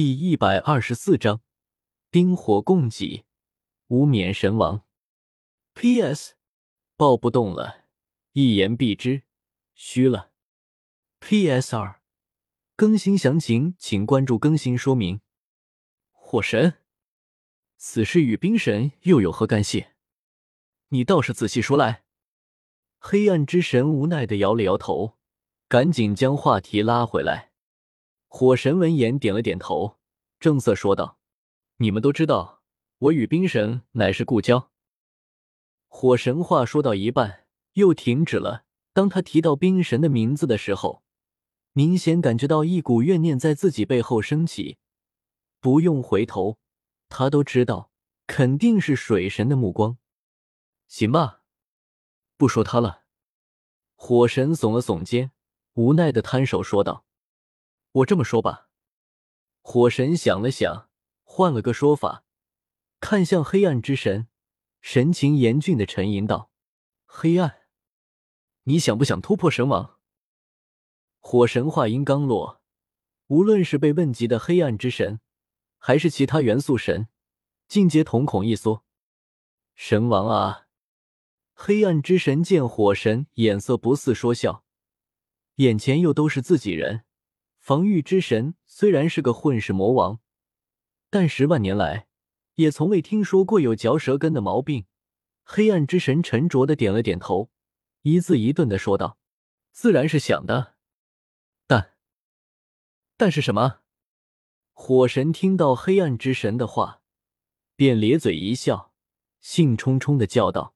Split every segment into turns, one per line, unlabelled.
第一百二十四章，冰火共济，无冕神王。P.S. 抱不动了，一言蔽之，虚了。P.S. 二，更新详情请关注更新说明。火神，此事与冰神又有何干系？你倒是仔细说来。黑暗之神无奈的摇了摇头，赶紧将话题拉回来。火神闻言点了点头，正色说道：“你们都知道，我与冰神乃是故交。”火神话说到一半又停止了。当他提到冰神的名字的时候，明显感觉到一股怨念在自己背后升起。不用回头，他都知道肯定是水神的目光。行吧，不说他了。火神耸了耸肩，无奈的摊手说道。我这么说吧，火神想了想，换了个说法，看向黑暗之神，神情严峻的沉吟道：“黑暗，你想不想突破神王？”火神话音刚落，无论是被问及的黑暗之神，还是其他元素神，尽皆瞳孔一缩。神王啊！黑暗之神见火神眼色不似说笑，眼前又都是自己人。防御之神虽然是个混世魔王，但十万年来也从未听说过有嚼舌根的毛病。黑暗之神沉着的点了点头，一字一顿的说道：“自然是想的，但……但是什么？”火神听到黑暗之神的话，便咧嘴一笑，兴冲冲的叫道：“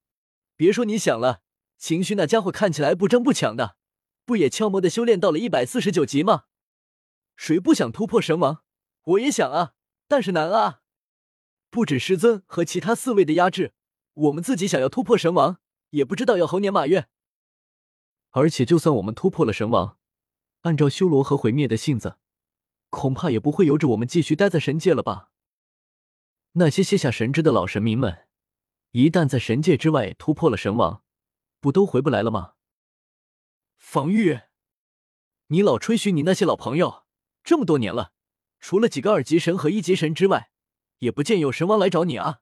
别说你想了，情绪那家伙看起来不争不抢的，不也悄摸的修炼到了一百四十九级吗？”谁不想突破神王？我也想啊，但是难啊！不止师尊和其他四位的压制，我们自己想要突破神王，也不知道要猴年马月。而且，就算我们突破了神王，按照修罗和毁灭的性子，恐怕也不会由着我们继续待在神界了吧？那些卸下神之的老神明们，一旦在神界之外突破了神王，不都回不来了吗？防御，你老吹嘘你那些老朋友。这么多年了，除了几个二级神和一级神之外，也不见有神王来找你啊！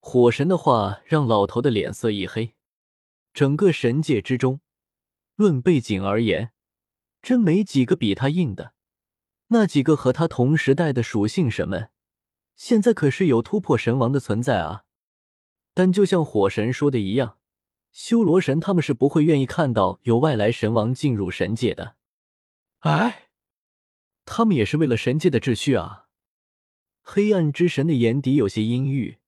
火神的话让老头的脸色一黑。整个神界之中，论背景而言，真没几个比他硬的。那几个和他同时代的属性神们，现在可是有突破神王的存在啊！但就像火神说的一样，修罗神他们是不会愿意看到有外来神王进入神界的。哎。他们也是为了神界的秩序啊！黑暗之神的眼底有些阴郁，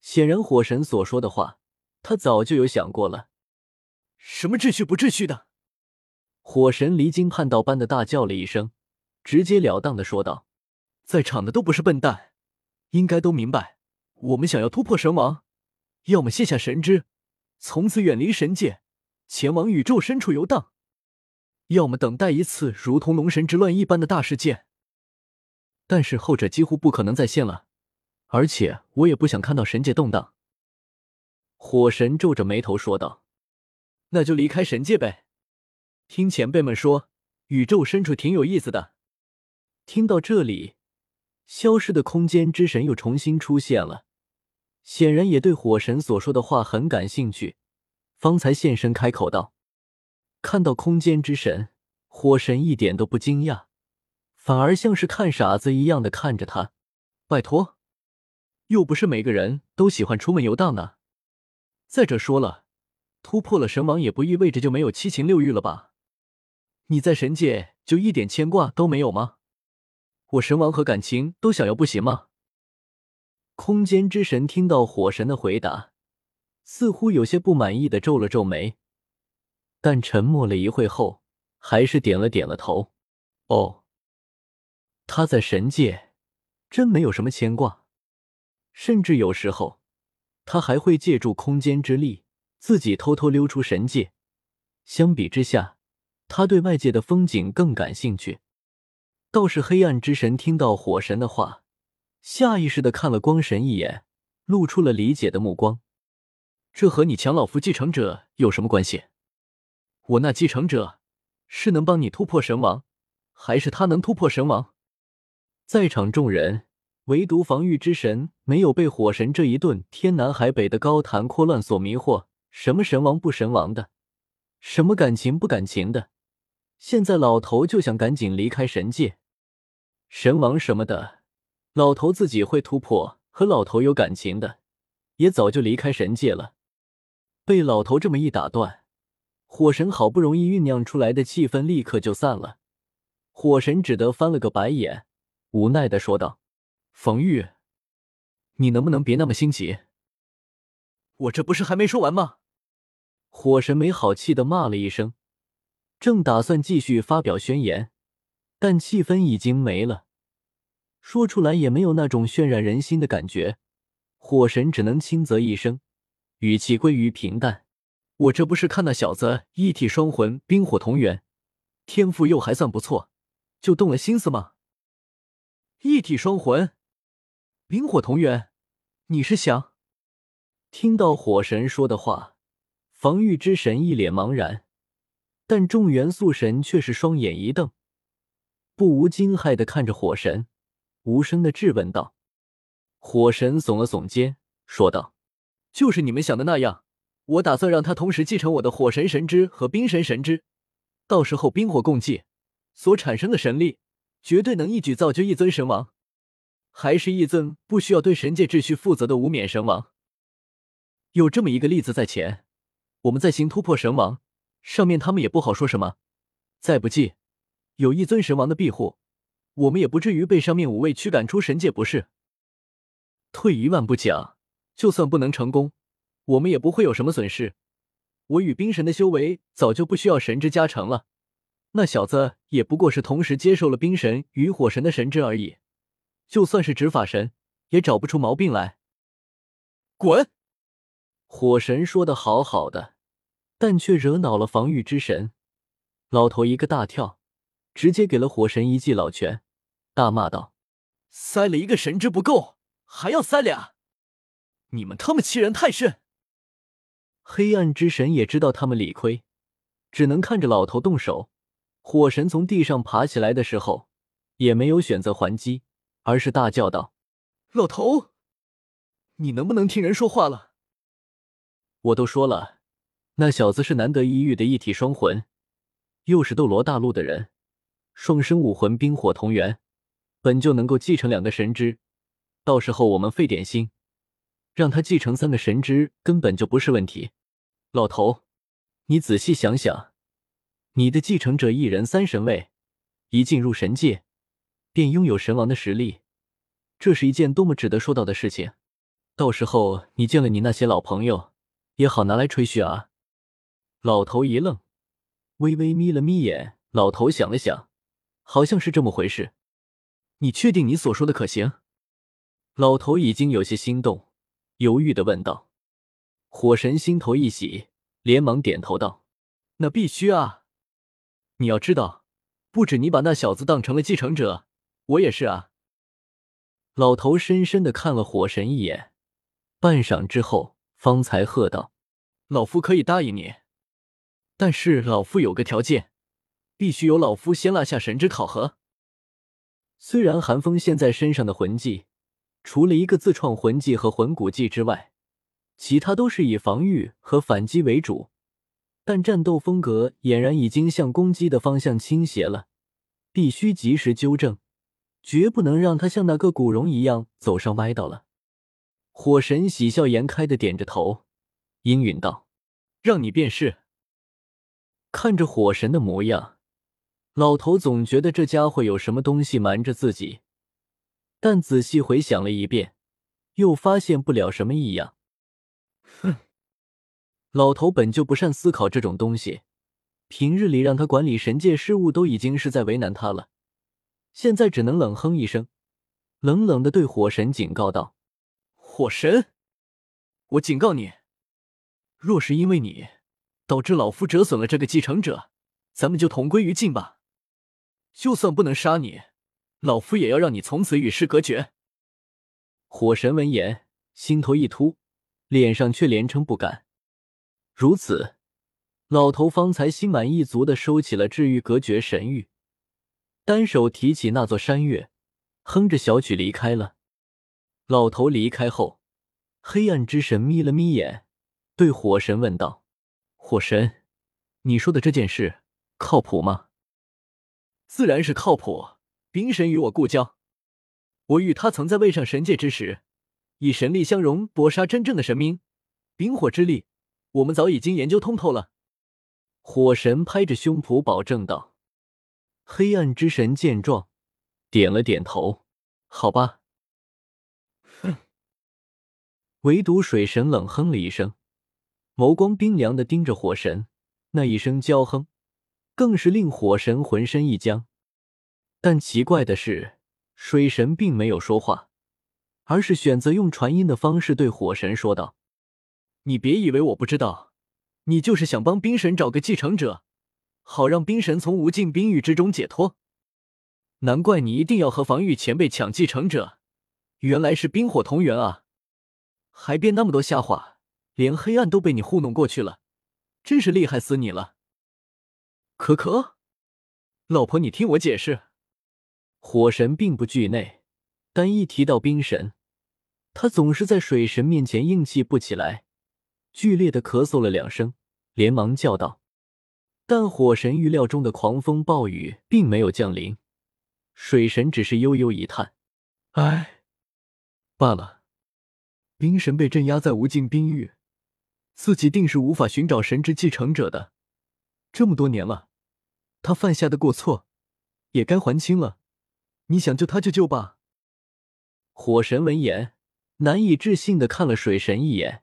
显然火神所说的话，他早就有想过了。什么秩序不秩序的？火神离经叛道般的大叫了一声，直截了当的说道：“在场的都不是笨蛋，应该都明白，我们想要突破神王，要么卸下神之，从此远离神界，前往宇宙深处游荡。”要么等待一次如同龙神之乱一般的大事件，但是后者几乎不可能再现了，而且我也不想看到神界动荡。火神皱着眉头说道：“那就离开神界呗，听前辈们说，宇宙深处挺有意思的。”听到这里，消失的空间之神又重新出现了，显然也对火神所说的话很感兴趣，方才现身开口道。看到空间之神，火神一点都不惊讶，反而像是看傻子一样的看着他。拜托，又不是每个人都喜欢出门游荡呢。再者说了，突破了神王也不意味着就没有七情六欲了吧？你在神界就一点牵挂都没有吗？我神王和感情都想要不行吗？空间之神听到火神的回答，似乎有些不满意的皱了皱眉。但沉默了一会后，还是点了点了头。哦，他在神界真没有什么牵挂，甚至有时候他还会借助空间之力自己偷偷溜出神界。相比之下，他对外界的风景更感兴趣。倒是黑暗之神听到火神的话，下意识的看了光神一眼，露出了理解的目光。这和你抢老夫继承者有什么关系？我那继承者是能帮你突破神王，还是他能突破神王？在场众人唯独防御之神没有被火神这一顿天南海北的高谈阔论所迷惑，什么神王不神王的，什么感情不感情的，现在老头就想赶紧离开神界。神王什么的，老头自己会突破；和老头有感情的，也早就离开神界了。被老头这么一打断，火神好不容易酝酿出来的气氛立刻就散了。火神只得翻了个白眼，无奈的说道：“冯玉，你能不能别那么心急？
我这不是还没说完吗？”
火神没好气的骂了一声，正打算继续发表宣言。但气氛已经没了，说出来也没有那种渲染人心的感觉。火神只能轻啧一声，语气归于平淡：“我这不是看那小子一体双魂，冰火同源，天赋又还算不错，就动了心思吗？一体双魂，冰火同源，你是想……”听到火神说的话，防御之神一脸茫然，但众元素神却是双眼一瞪。不无惊骇的看着火神，无声的质问道：“火神耸了耸肩，说道：‘就是你们想的那样，我打算让他同时继承我的火神神之和冰神神之，到时候冰火共济，所产生的神力绝对能一举造就一尊神王，还是一尊不需要对神界秩序负责的无冕神王。有这么一个例子在前，我们在行突破神王，上面他们也不好说什么。再不济。’”有一尊神王的庇护，我们也不至于被上面五位驱赶出神界，不是？退一万步讲，就算不能成功，我们也不会有什么损失。我与冰神的修为早就不需要神之加成了，那小子也不过是同时接受了冰神与火神的神之而已，就算是执法神，也找不出毛病来。
滚！
火神说的好好的，但却惹恼了防御之神，老头一个大跳。直接给了火神一记老拳，大骂道：“
塞了一个神之不够，还要塞俩！你们他妈欺人太甚！”
黑暗之神也知道他们理亏，只能看着老头动手。火神从地上爬起来的时候，也没有选择还击，而是大叫道：“
老头，你能不能听人说话了？
我都说了，那小子是难得一遇的一体双魂，又是斗罗大陆的人。”双生武魂冰火同源，本就能够继承两个神之，到时候我们费点心，让他继承三个神之，根本就不是问题。老头，你仔细想想，你的继承者一人三神位，一进入神界便拥有神王的实力，这是一件多么值得说道的事情。到时候你见了你那些老朋友，也好拿来吹嘘啊。老头一愣，微微眯了眯眼。老头想了想。好像是这么回事，你确定你所说的可行？老头已经有些心动，犹豫的问道。火神心头一喜，连忙点头道：“那必须啊！你要知道，不止你把那小子当成了继承者，我也是啊。”老头深深的看了火神一眼，半晌之后，方才喝道：“老夫可以答应你，但是老夫有个条件。”必须由老夫先落下神之考核。虽然寒风现在身上的魂技，除了一个自创魂技和魂骨技之外，其他都是以防御和反击为主，但战斗风格俨然已经向攻击的方向倾斜了，必须及时纠正，绝不能让他像那个古荣一样走上歪道了。火神喜笑颜开的点着头，应允道：“让你便是。”看着火神的模样。老头总觉得这家伙有什么东西瞒着自己，但仔细回想了一遍，又发现不了什么异样。哼，老头本就不善思考这种东西，平日里让他管理神界事务都已经是在为难他了，现在只能冷哼一声，冷冷的对火神警告道：“火神，我警告你，若是因为你导致老夫折损了这个继承者，咱们就同归于尽吧。”就算不能杀你，老夫也要让你从此与世隔绝。火神闻言，心头一突，脸上却连称不敢。如此，老头方才心满意足的收起了治愈隔绝神域，单手提起那座山岳，哼着小曲离开了。老头离开后，黑暗之神眯了眯眼，对火神问道：“火神，你说的这件事靠谱吗？”“
自然是靠谱。冰神与我故交，我与他曾在位上神界之时，以神力相融，搏杀真正的神明。冰火之力，我们早已经研究通透了。”
火神拍着胸脯保证道。黑暗之神见状，点了点头：“好吧。”哼唯独水神冷哼了一声，眸光冰凉的盯着火神，那一声娇哼，更是令火神浑身一僵。但奇怪的是，水神并没有说话，而是选择用传音的方式对火神说道：“
你别以为我不知道，你就是想帮冰神找个继承者，好让冰神从无尽冰域之中解脱。难怪你一定要和防御前辈抢继承者，原来是冰火同源啊！”还编那么多瞎话，连黑暗都被你糊弄过去了，真是厉害死你了！可可，老婆，你听我解释。
火神并不惧内，但一提到冰神，他总是在水神面前硬气不起来，剧烈的咳嗽了两声，连忙叫道：“但火神预料中的狂风暴雨并没有降临，水神只是悠悠一叹：‘
唉，罢了。’”冰神被镇压在无尽冰域，自己定是无法寻找神之继承者的。这么多年了，他犯下的过错也该还清了。你想救他就救吧。
火神闻言，难以置信的看了水神一眼，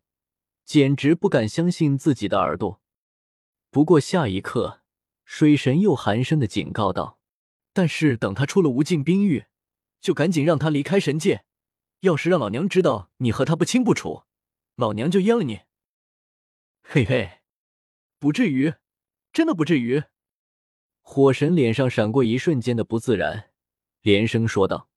简直不敢相信自己的耳朵。不过下一刻，水神又寒声的警告道：“
但是等他出了无尽冰域，就赶紧让他离开神界。”要是让老娘知道你和他不清不楚，老娘就阉了你！嘿嘿，不至于，真的不至于。
火神脸上闪过一瞬间的不自然，连声说道。